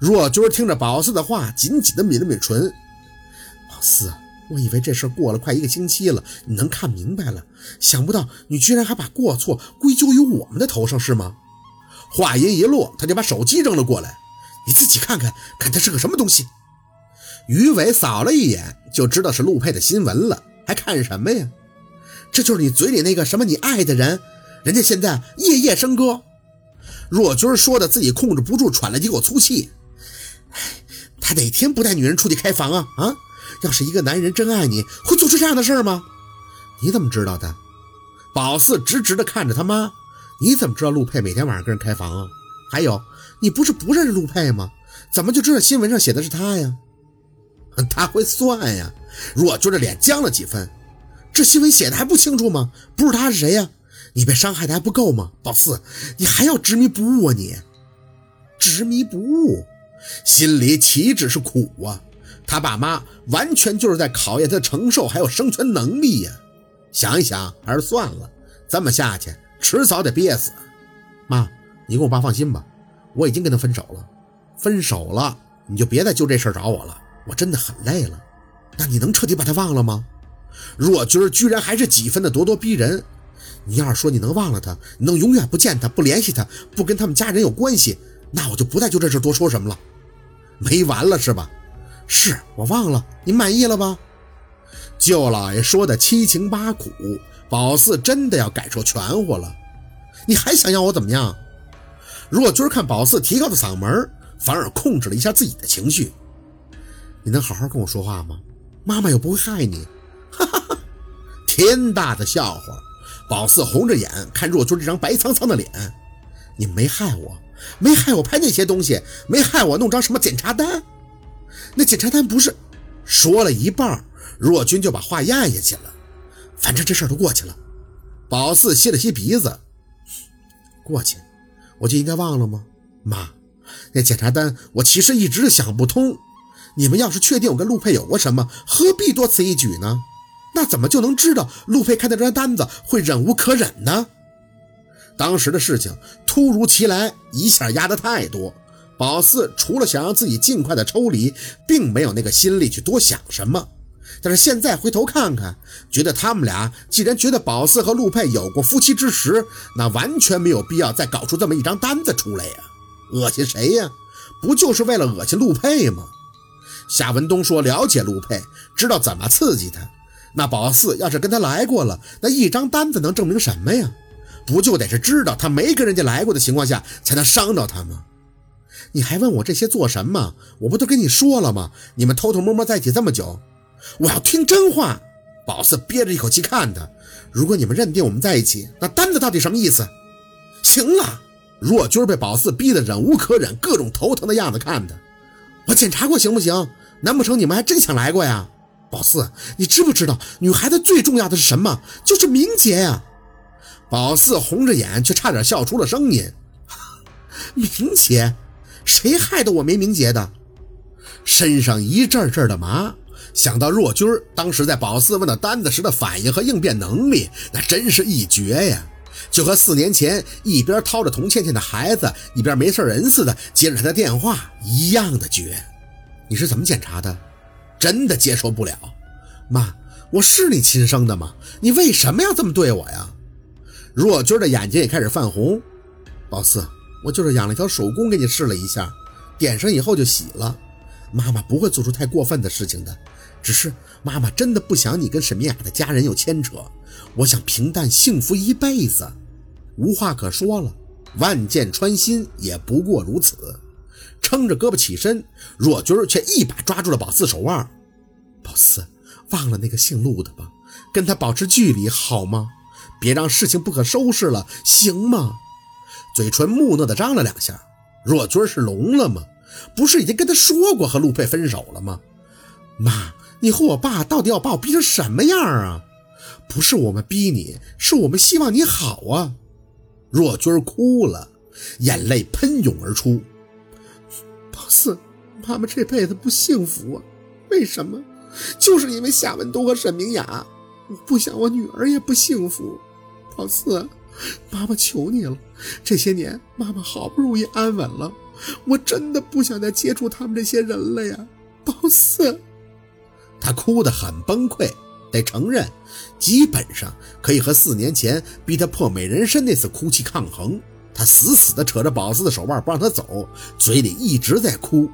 若军听着宝四的话，紧紧的抿了抿唇。宝四，我以为这事过了快一个星期了，你能看明白了，想不到你居然还把过错归咎于我们的头上，是吗？话音一落，他就把手机扔了过来。你自己看看，看他是个什么东西。于伟扫了一眼，就知道是陆佩的新闻了，还看什么呀？这就是你嘴里那个什么你爱的人，人家现在夜夜笙歌。若军说的自己控制不住，喘了几口粗气。他哪天不带女人出去开房啊？啊！要是一个男人真爱你，会做出这样的事吗？你怎么知道的？宝四直直的看着他妈。你怎么知道陆佩每天晚上跟人开房啊？还有，你不是不认识陆佩吗？怎么就知道新闻上写的是他呀？他会算呀！若军的脸僵了几分。这新闻写的还不清楚吗？不是他是谁呀？你被伤害的还不够吗？宝四，你还要执迷不悟啊？你执迷不悟，心里岂止是苦啊！他爸妈完全就是在考验他的承受还有生存能力呀！想一想，还是算了，这么下去。迟早得憋死，妈，你跟我爸放心吧，我已经跟他分手了，分手了，你就别再就这事找我了，我真的很累了。那你能彻底把他忘了吗？若军居然还是几分的咄咄逼人。你要是说你能忘了他，你能永远不见他，不联系他，不跟他们家人有关系，那我就不再就这事多说什么了。没完了是吧？是我忘了，你满意了吧？舅老爷说的七情八苦。宝四真的要感受全乎了，你还想要我怎么样？若军看宝四提高的嗓门，反而控制了一下自己的情绪。你能好好跟我说话吗？妈妈又不会害你。哈哈哈，天大的笑话！宝四红着眼看若军这张白苍苍的脸。你没害我，没害我拍那些东西，没害我弄张什么检查单。那检查单不是……说了一半，若君就把话咽下去了。反正这事儿都过去了，宝四吸了吸鼻子，过去，我就应该忘了吗？妈，那检查单我其实一直想不通，你们要是确定我跟陆佩有过什么，何必多此一举呢？那怎么就能知道陆佩开的这张单子会忍无可忍呢？当时的事情突如其来，一下压得太多，宝四除了想让自己尽快的抽离，并没有那个心力去多想什么。但是现在回头看看，觉得他们俩既然觉得宝四和陆佩有过夫妻之实，那完全没有必要再搞出这么一张单子出来呀！恶心谁呀？不就是为了恶心陆佩吗？夏文东说了解陆佩，知道怎么刺激他。那宝四要是跟他来过了，那一张单子能证明什么呀？不就得是知道他没跟人家来过的情况下才能伤着他吗？你还问我这些做什么？我不都跟你说了吗？你们偷偷摸摸在一起这么久。我要听真话，宝四憋着一口气看他。如果你们认定我们在一起，那单子到底什么意思？行了，若军被宝四逼得忍无可忍，各种头疼的样子看他。我检查过，行不行？难不成你们还真想来过呀？宝四，你知不知道女孩子最重要的是什么？就是名节呀！宝四红着眼，却差点笑出了声音。名节？谁害得我没名节的？身上一阵阵的麻。想到若君当时在宝四问到单子时的反应和应变能力，那真是一绝呀！就和四年前一边掏着童倩倩的孩子，一边没事人似的接着她的电话一样的绝。你是怎么检查的？真的接受不了，妈，我是你亲生的吗？你为什么要这么对我呀？若军的眼睛也开始泛红。宝四，我就是养了一条手工给你试了一下，点上以后就洗了。妈妈不会做出太过分的事情的。只是妈妈真的不想你跟沈明雅的家人有牵扯，我想平淡幸福一辈子，无话可说了。万箭穿心也不过如此。撑着胳膊起身，若军却一把抓住了宝四手腕。宝四，忘了那个姓陆的吧，跟他保持距离好吗？别让事情不可收拾了，行吗？嘴唇木讷的张了两下。若君是聋了吗？不是已经跟他说过和陆佩分手了吗？妈。你和我爸到底要把我逼成什么样啊？不是我们逼你，是我们希望你好啊！若君哭了，眼泪喷涌而出。宝四，妈妈这辈子不幸福啊！为什么？就是因为夏文东和沈明雅，我不想我女儿也不幸福。宝四，妈妈求你了，这些年妈妈好不容易安稳了，我真的不想再接触他们这些人了呀，宝四。他哭得很崩溃，得承认，基本上可以和四年前逼他破美人参那次哭泣抗衡。他死死地扯着宝四的手腕不让他走，嘴里一直在哭，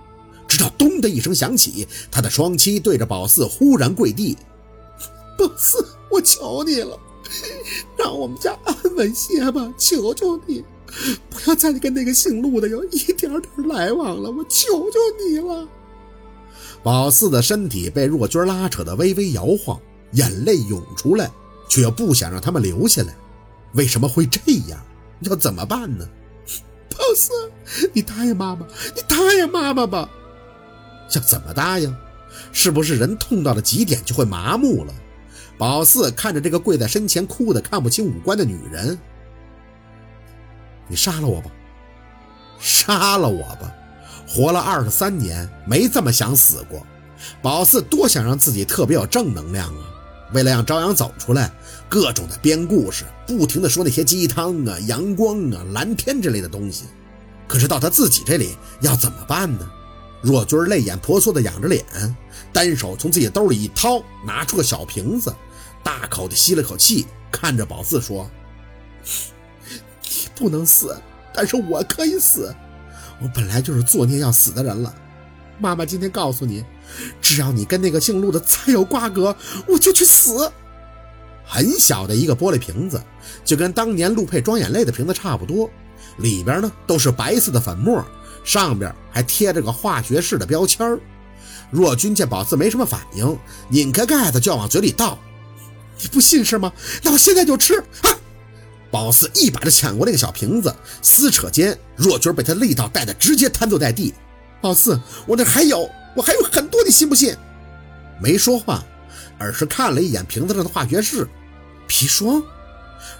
直到咚的一声响起，他的双膝对着宝四忽然跪地：“宝四，我求你了，让我们家安稳些吧，求求你，不要再跟那个姓陆的有一点点来往了，我求求你了。”宝四的身体被若君拉扯得微微摇晃，眼泪涌出来，却又不想让他们留下来。为什么会这样？要怎么办呢？宝四，你答应妈妈，你答应妈妈吧。要怎么答应？是不是人痛到了极点就会麻木了？宝四看着这个跪在身前哭得看不清五官的女人，你杀了我吧，杀了我吧。活了二十三年，没这么想死过。宝四多想让自己特别有正能量啊！为了让朝阳走出来，各种的编故事，不停的说那些鸡汤啊、阳光啊、蓝天之类的东西。可是到他自己这里要怎么办呢？若君泪眼婆娑的仰着脸，单手从自己兜里一掏，拿出个小瓶子，大口的吸了口气，看着宝四说：“你 不能死，但是我可以死。”我本来就是作孽要死的人了，妈妈今天告诉你，只要你跟那个姓陆的再有瓜葛，我就去死。很小的一个玻璃瓶子，就跟当年陆佩装眼泪的瓶子差不多，里边呢都是白色的粉末，上边还贴着个化学式的标签。若君见宝四没什么反应，拧开盖子就要往嘴里倒，你不信是吗？那我现在就吃啊！宝四一把就抢过那个小瓶子，撕扯间，若君被他力道带的直接瘫坐在地。宝四，我那还有，我还有很多，你信不信？没说话，而是看了一眼瓶子上的化学式，砒霜。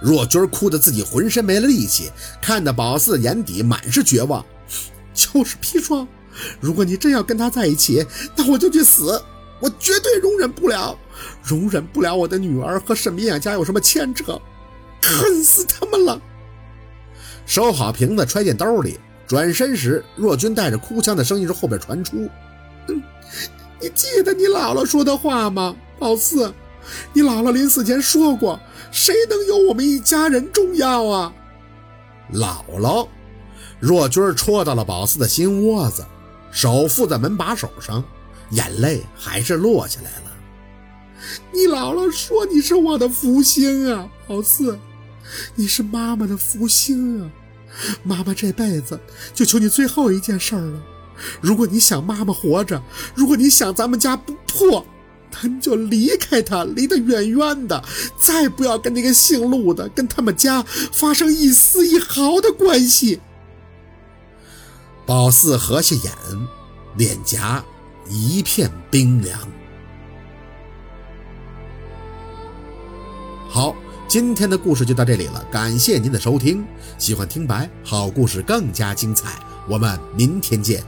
若君哭得自己浑身没了力气，看得宝四眼底满是绝望。就是砒霜，如果你真要跟他在一起，那我就去死，我绝对容忍不了，容忍不了我的女儿和沈明远家有什么牵扯。恨死他们了！收好瓶子，揣进兜里，转身时，若君带着哭腔的声音从后边传出：“你记得你姥姥说的话吗，宝四？你姥姥临死前说过，谁能有我们一家人重要啊？”姥姥，若君戳到了宝四的心窝子，手附在门把手上，眼泪还是落下来了。你姥姥说你是我的福星啊，宝四。你是妈妈的福星啊！妈妈这辈子就求你最后一件事了。如果你想妈妈活着，如果你想咱们家不破，那你就离开他，离得远远的，再不要跟那个姓陆的、跟他们家发生一丝一毫的关系。宝四合下眼，脸颊一片冰凉。好。今天的故事就到这里了，感谢您的收听。喜欢听白好故事更加精彩，我们明天见。